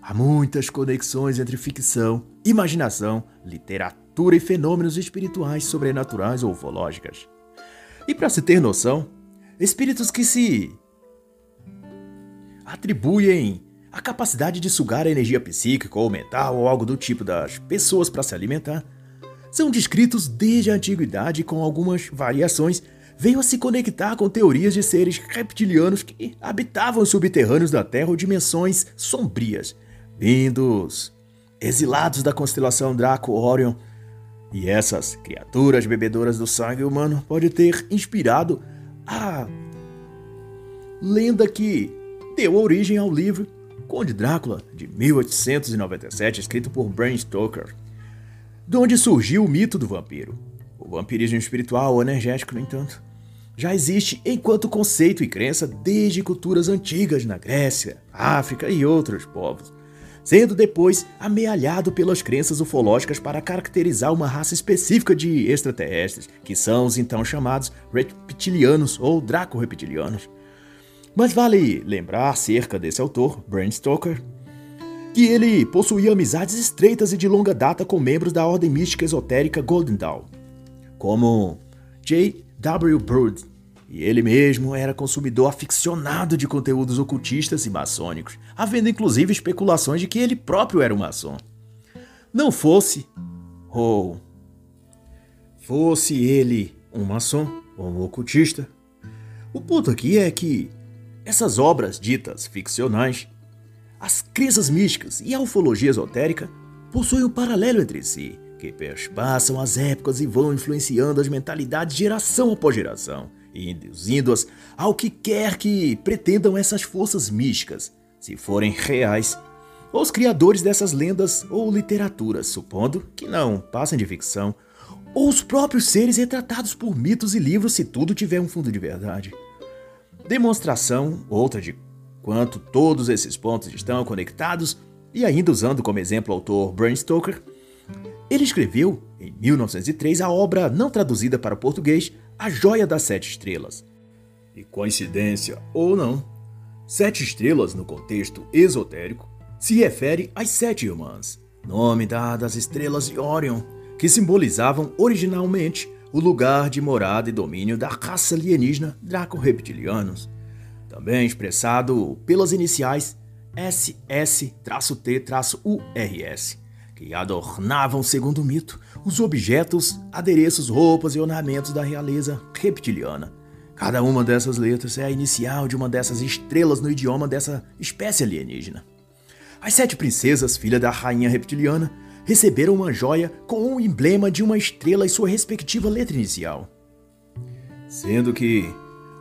há muitas conexões entre ficção, imaginação, literatura e fenômenos espirituais, sobrenaturais ou ufológicas. E para se ter noção, espíritos que se atribuem a capacidade de sugar a energia psíquica ou mental ou algo do tipo das pessoas para se alimentar são descritos desde a antiguidade com algumas variações, veio a se conectar com teorias de seres reptilianos que habitavam os subterrâneos da Terra ou dimensões sombrias, vindos exilados da constelação Draco Orion. E essas criaturas bebedoras do sangue humano pode ter inspirado a lenda que deu origem ao livro Conde Drácula de 1897, escrito por Bram Stoker de onde surgiu o mito do vampiro. O vampirismo espiritual ou energético, no entanto, já existe enquanto conceito e crença desde culturas antigas na Grécia, África e outros povos, sendo depois amealhado pelas crenças ufológicas para caracterizar uma raça específica de extraterrestres, que são os então chamados reptilianos ou draco-reptilianos. Mas vale lembrar acerca desse autor, Bram Stoker, que ele possuía amizades estreitas e de longa data com membros da ordem mística esotérica Golden Dawn, como J. W. Bird, e ele mesmo era consumidor aficionado de conteúdos ocultistas e maçônicos, havendo inclusive especulações de que ele próprio era um maçom. Não fosse, ou fosse ele um maçom ou um ocultista, o ponto aqui é que essas obras ditas ficcionais as crenças místicas e a ufologia esotérica possuem um paralelo entre si, que perspassam as épocas e vão influenciando as mentalidades geração após geração, e induzindo-as ao que quer que pretendam essas forças místicas, se forem reais. Os criadores dessas lendas ou literaturas, supondo que não passem de ficção, ou os próprios seres retratados por mitos e livros se tudo tiver um fundo de verdade. Demonstração, outra de quanto todos esses pontos estão conectados, e ainda usando como exemplo o autor Bram Stoker, ele escreveu, em 1903, a obra não traduzida para o português A Joia das Sete Estrelas. E coincidência ou não, sete estrelas no contexto esotérico se refere às sete irmãs, nome dado às estrelas de Orion, que simbolizavam originalmente o lugar de morada e domínio da raça alienígena Draco-Reptilianos também expressado pelas iniciais SS-T-URS, que adornavam, segundo o mito, os objetos, adereços, roupas e ornamentos da realeza reptiliana. Cada uma dessas letras é a inicial de uma dessas estrelas no idioma dessa espécie alienígena. As sete princesas, filha da rainha reptiliana, receberam uma joia com o emblema de uma estrela e sua respectiva letra inicial. Sendo que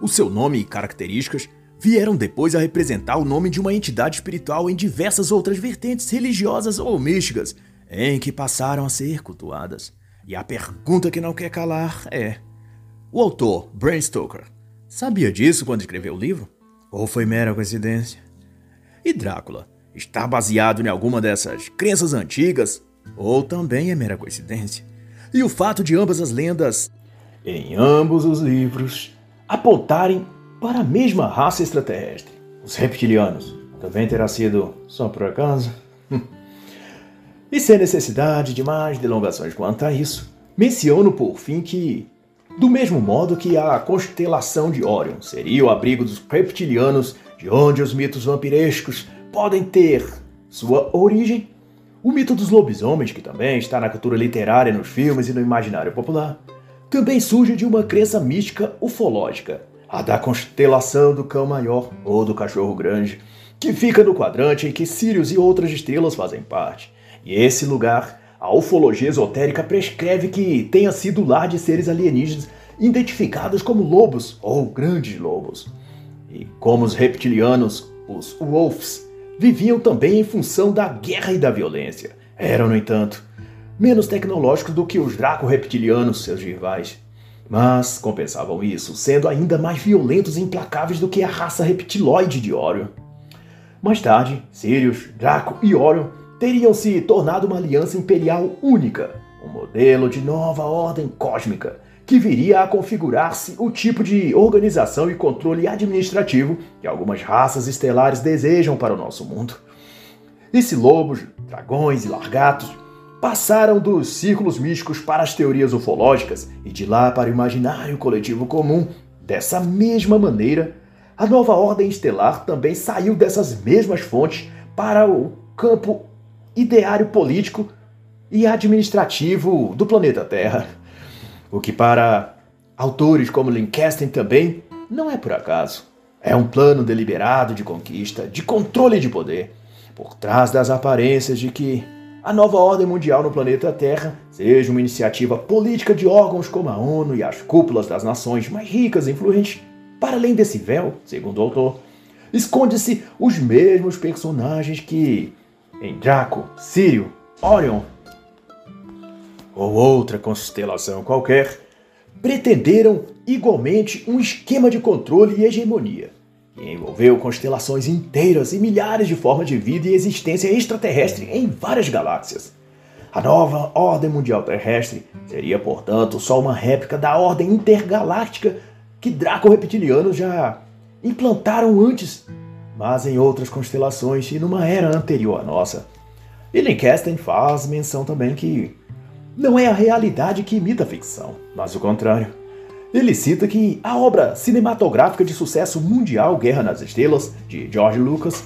o seu nome e características vieram depois a representar o nome de uma entidade espiritual em diversas outras vertentes religiosas ou místicas, em que passaram a ser cultuadas. E a pergunta que não quer calar é: o autor, Bram Stoker, sabia disso quando escreveu o livro? Ou foi mera coincidência? E Drácula está baseado em alguma dessas crenças antigas? Ou também é mera coincidência? E o fato de ambas as lendas, em ambos os livros, apontarem para a mesma raça extraterrestre, os reptilianos. Também terá sido só por acaso? e sem necessidade de mais delongações quanto a isso, menciono por fim que, do mesmo modo que a constelação de Orion seria o abrigo dos reptilianos, de onde os mitos vampirescos podem ter sua origem, o mito dos lobisomens, que também está na cultura literária, nos filmes e no imaginário popular, também surge de uma crença mística ufológica, a da constelação do cão maior ou do cachorro grande, que fica no quadrante em que Sirius e outras estrelas fazem parte. E esse lugar, a ufologia esotérica prescreve que tenha sido lar de seres alienígenas identificados como lobos ou grandes lobos. E como os reptilianos, os Wolves, viviam também em função da guerra e da violência. Eram, no entanto, menos tecnológicos do que os draco-reptilianos, seus rivais mas compensavam isso, sendo ainda mais violentos e implacáveis do que a raça reptiloide de Orion. Mais tarde, Sirius, Draco e Orion teriam se tornado uma aliança imperial única, um modelo de nova ordem cósmica, que viria a configurar-se o tipo de organização e controle administrativo que algumas raças estelares desejam para o nosso mundo. E se lobos, dragões e largatos passaram dos círculos místicos para as teorias ufológicas e de lá para o imaginário coletivo comum. Dessa mesma maneira, a nova ordem estelar também saiu dessas mesmas fontes para o campo ideário político e administrativo do planeta Terra. O que para autores como Lancaster também não é por acaso. É um plano deliberado de conquista, de controle de poder, por trás das aparências de que a nova ordem mundial no planeta Terra seja uma iniciativa política de órgãos como a ONU e as cúpulas das nações mais ricas e influentes. Para além desse véu, segundo o autor, esconde-se os mesmos personagens que, em Draco, Sírio, Orion ou outra constelação qualquer, pretenderam igualmente um esquema de controle e hegemonia que envolveu constelações inteiras e milhares de formas de vida e existência extraterrestre em várias galáxias. A nova ordem mundial terrestre seria, portanto, só uma réplica da ordem intergaláctica que Draco-reptilianos já implantaram antes, mas em outras constelações e numa era anterior à nossa. E Lancaster faz menção também que não é a realidade que imita a ficção, mas o contrário. Ele cita que a obra cinematográfica de sucesso mundial Guerra nas Estrelas, de George Lucas,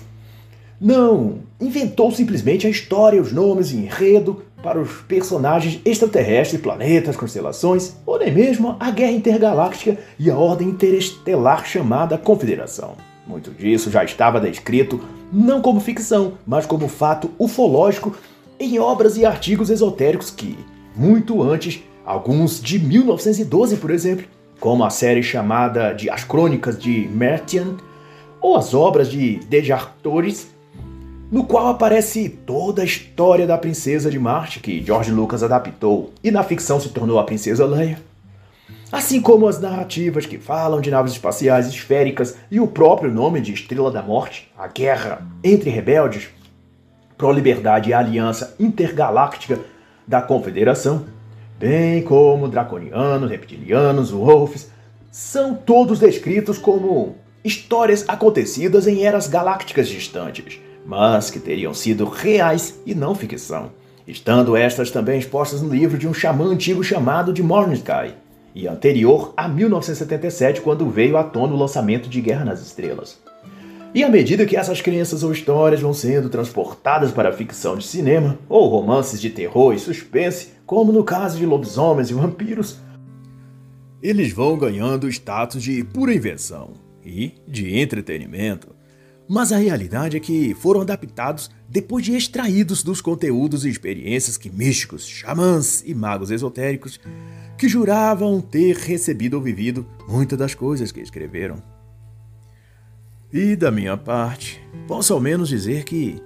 não inventou simplesmente a história, os nomes e enredo para os personagens extraterrestres, planetas, constelações, ou nem mesmo a guerra intergaláctica e a ordem interestelar chamada Confederação. Muito disso já estava descrito não como ficção, mas como fato ufológico em obras e artigos esotéricos que, muito antes, alguns de 1912, por exemplo, como a série chamada de As Crônicas de Mertian, ou as obras de Dejartores, no qual aparece toda a história da princesa de Marte que George Lucas adaptou e na ficção se tornou a princesa Leia. Assim como as narrativas que falam de naves espaciais esféricas e o próprio nome de Estrela da Morte, a guerra entre rebeldes, pró-liberdade e a aliança intergaláctica da Confederação, bem como draconianos, reptilianos, wolves, são todos descritos como histórias acontecidas em eras galácticas distantes, mas que teriam sido reais e não ficção, estando estas também expostas no livro de um xamã antigo chamado de Morningsky, e anterior a 1977, quando veio à tona o lançamento de Guerra nas Estrelas. E à medida que essas crenças ou histórias vão sendo transportadas para a ficção de cinema, ou romances de terror e suspense, como no caso de lobisomens e vampiros, eles vão ganhando status de pura invenção e de entretenimento. Mas a realidade é que foram adaptados depois de extraídos dos conteúdos e experiências que místicos, xamãs e magos esotéricos que juravam ter recebido ou vivido muitas das coisas que escreveram. E da minha parte, posso ao menos dizer que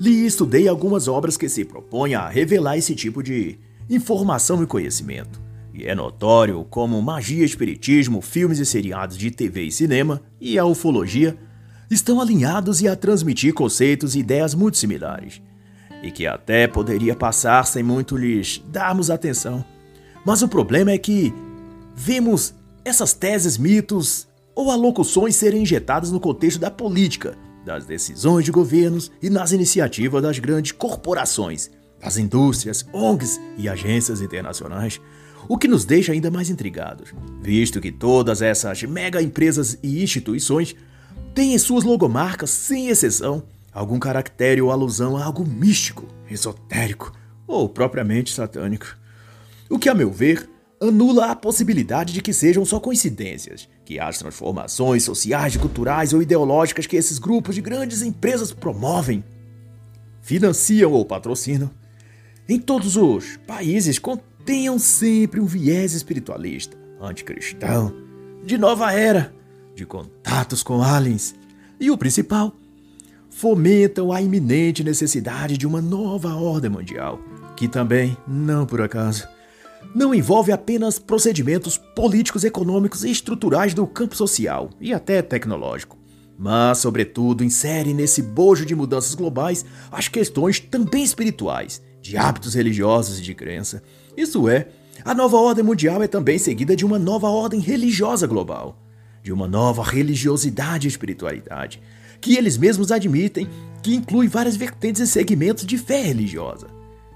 li e estudei algumas obras que se propõem a revelar esse tipo de informação e conhecimento. E é notório como magia, espiritismo, filmes e seriados de TV e cinema e a ufologia estão alinhados e a transmitir conceitos e ideias muito similares, e que até poderia passar sem muito lhes darmos atenção. Mas o problema é que vemos essas teses, mitos ou alocuções serem injetadas no contexto da política, das decisões de governos e nas iniciativas das grandes corporações, das indústrias, ONGs e agências internacionais, o que nos deixa ainda mais intrigados, visto que todas essas mega empresas e instituições têm em suas logomarcas, sem exceção, algum caractere ou alusão a algo místico, esotérico ou propriamente satânico. O que, a meu ver, anula a possibilidade de que sejam só coincidências, que as transformações sociais, culturais ou ideológicas que esses grupos de grandes empresas promovem, financiam ou patrocinam, em todos os países contenham sempre um viés espiritualista, anticristão, de nova era, de contatos com aliens, e o principal, fomentam a iminente necessidade de uma nova ordem mundial, que também, não por acaso, não envolve apenas procedimentos políticos, econômicos e estruturais do campo social e até tecnológico, mas, sobretudo, insere nesse bojo de mudanças globais as questões também espirituais, de hábitos religiosos e de crença. Isso é, a nova ordem mundial é também seguida de uma nova ordem religiosa global, de uma nova religiosidade e espiritualidade, que eles mesmos admitem que inclui várias vertentes e segmentos de fé religiosa.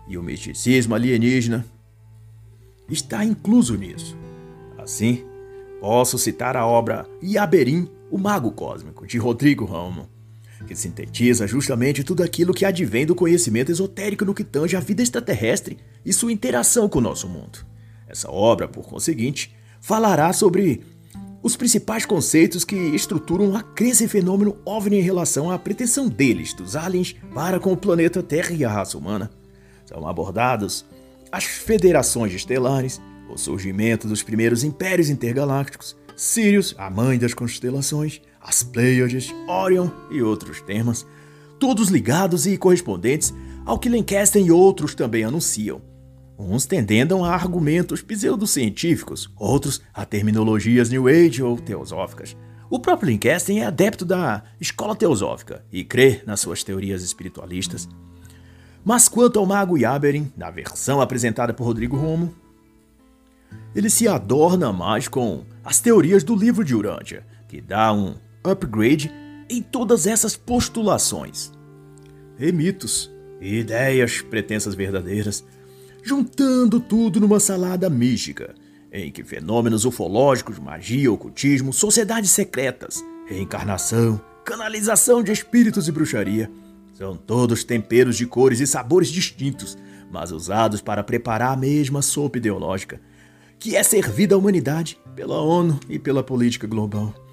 E o misticismo alienígena, está incluso nisso. Assim, posso citar a obra Iaberim, o Mago Cósmico, de Rodrigo Ramo, que sintetiza justamente tudo aquilo que advém do conhecimento esotérico no que tange a vida extraterrestre e sua interação com o nosso mundo. Essa obra, por conseguinte, falará sobre os principais conceitos que estruturam a crença em fenômeno OVNI em relação à pretensão deles, dos aliens, para com o planeta Terra e a raça humana. São abordados as federações estelares, o surgimento dos primeiros impérios intergalácticos, Sirius, a mãe das constelações, as Pleiades, Orion e outros temas, todos ligados e correspondentes ao que Lancaster e outros também anunciam. Uns tendendo a argumentos pseudocientíficos, outros a terminologias New Age ou teosóficas. O próprio Lancaster é adepto da escola teosófica e crê nas suas teorias espiritualistas. Mas quanto ao Mago Yaberin, na versão apresentada por Rodrigo Romo, ele se adorna mais com as teorias do livro de Urântia, que dá um upgrade em todas essas postulações. E mitos, e ideias pretensas verdadeiras, juntando tudo numa salada mística, em que fenômenos ufológicos, magia, ocultismo, sociedades secretas, reencarnação, canalização de espíritos e bruxaria são todos temperos de cores e sabores distintos, mas usados para preparar a mesma sopa ideológica, que é servida à humanidade pela ONU e pela política global.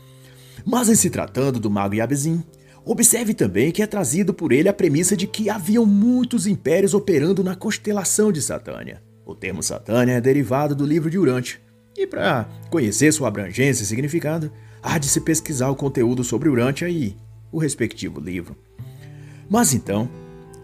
Mas em se tratando do mago Yabezin, observe também que é trazido por ele a premissa de que haviam muitos impérios operando na constelação de Satânia. O termo Satânia é derivado do livro de Urante, e para conhecer sua abrangência e significado, há de se pesquisar o conteúdo sobre Urântia e o respectivo livro. Mas então,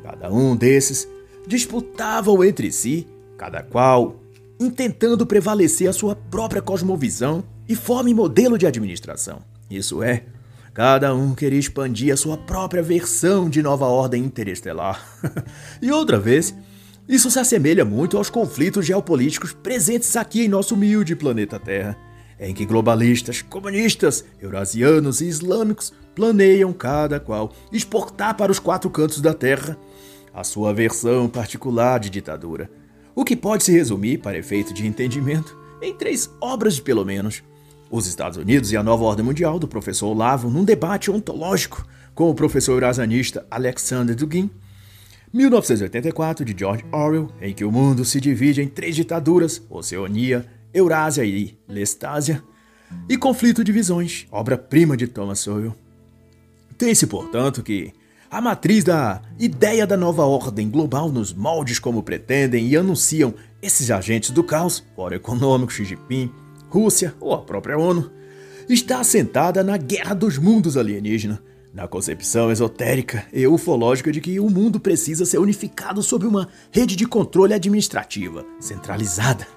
cada um desses disputavam entre si, cada qual intentando prevalecer a sua própria cosmovisão e forma e modelo de administração. Isso é, cada um queria expandir a sua própria versão de nova ordem interestelar. e outra vez, isso se assemelha muito aos conflitos geopolíticos presentes aqui em nosso humilde planeta Terra em que globalistas, comunistas, eurasianos e islâmicos planeiam cada qual exportar para os quatro cantos da Terra a sua versão particular de ditadura, o que pode se resumir, para efeito de entendimento, em três obras pelo menos Os Estados Unidos e a nova ordem mundial do professor Olavo num debate ontológico com o professor eurasianista Alexander Dugin. 1984 de George Orwell, em que o mundo se divide em três ditaduras: Oceania, Eurásia e Lestásia. E Conflito de Visões, obra-prima de Thomas Sowell. Tem-se, portanto, que a matriz da ideia da nova ordem global nos moldes como pretendem e anunciam esses agentes do caos, fora econômico, Xi Jinping, Rússia ou a própria ONU, está assentada na guerra dos mundos alienígena, na concepção esotérica e ufológica de que o mundo precisa ser unificado sob uma rede de controle administrativa centralizada,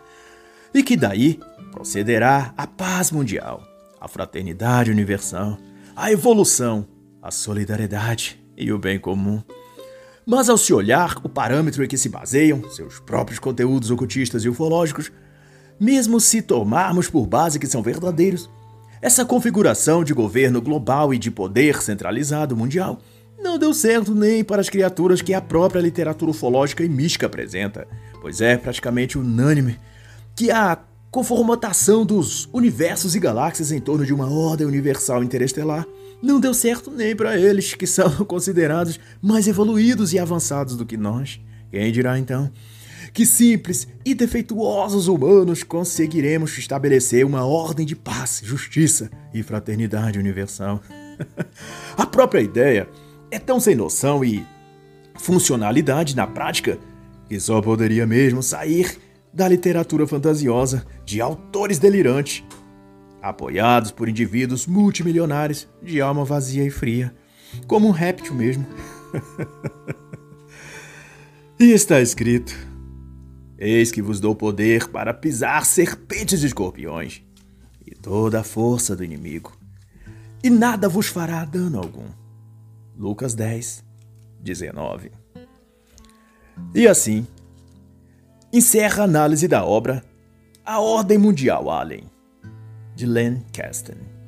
e que daí procederá a paz mundial, a fraternidade universal, a evolução, a solidariedade e o bem comum. Mas ao se olhar o parâmetro em que se baseiam seus próprios conteúdos ocultistas e ufológicos, mesmo se tomarmos por base que são verdadeiros, essa configuração de governo global e de poder centralizado mundial não deu certo nem para as criaturas que a própria literatura ufológica e mística apresenta, pois é praticamente unânime que a conformatação dos universos e galáxias em torno de uma ordem universal interestelar não deu certo nem para eles, que são considerados mais evoluídos e avançados do que nós. Quem dirá então que simples e defeituosos humanos conseguiremos estabelecer uma ordem de paz, justiça e fraternidade universal? A própria ideia é tão sem noção e funcionalidade na prática que só poderia mesmo sair da literatura fantasiosa de autores delirantes apoiados por indivíduos multimilionários de alma vazia e fria, como um réptil mesmo. e está escrito: Eis que vos dou poder para pisar serpentes e escorpiões, e toda a força do inimigo, e nada vos fará dano algum. Lucas 10, 19. E assim, encerra a análise da obra A Ordem Mundial Alien de Len Kasten.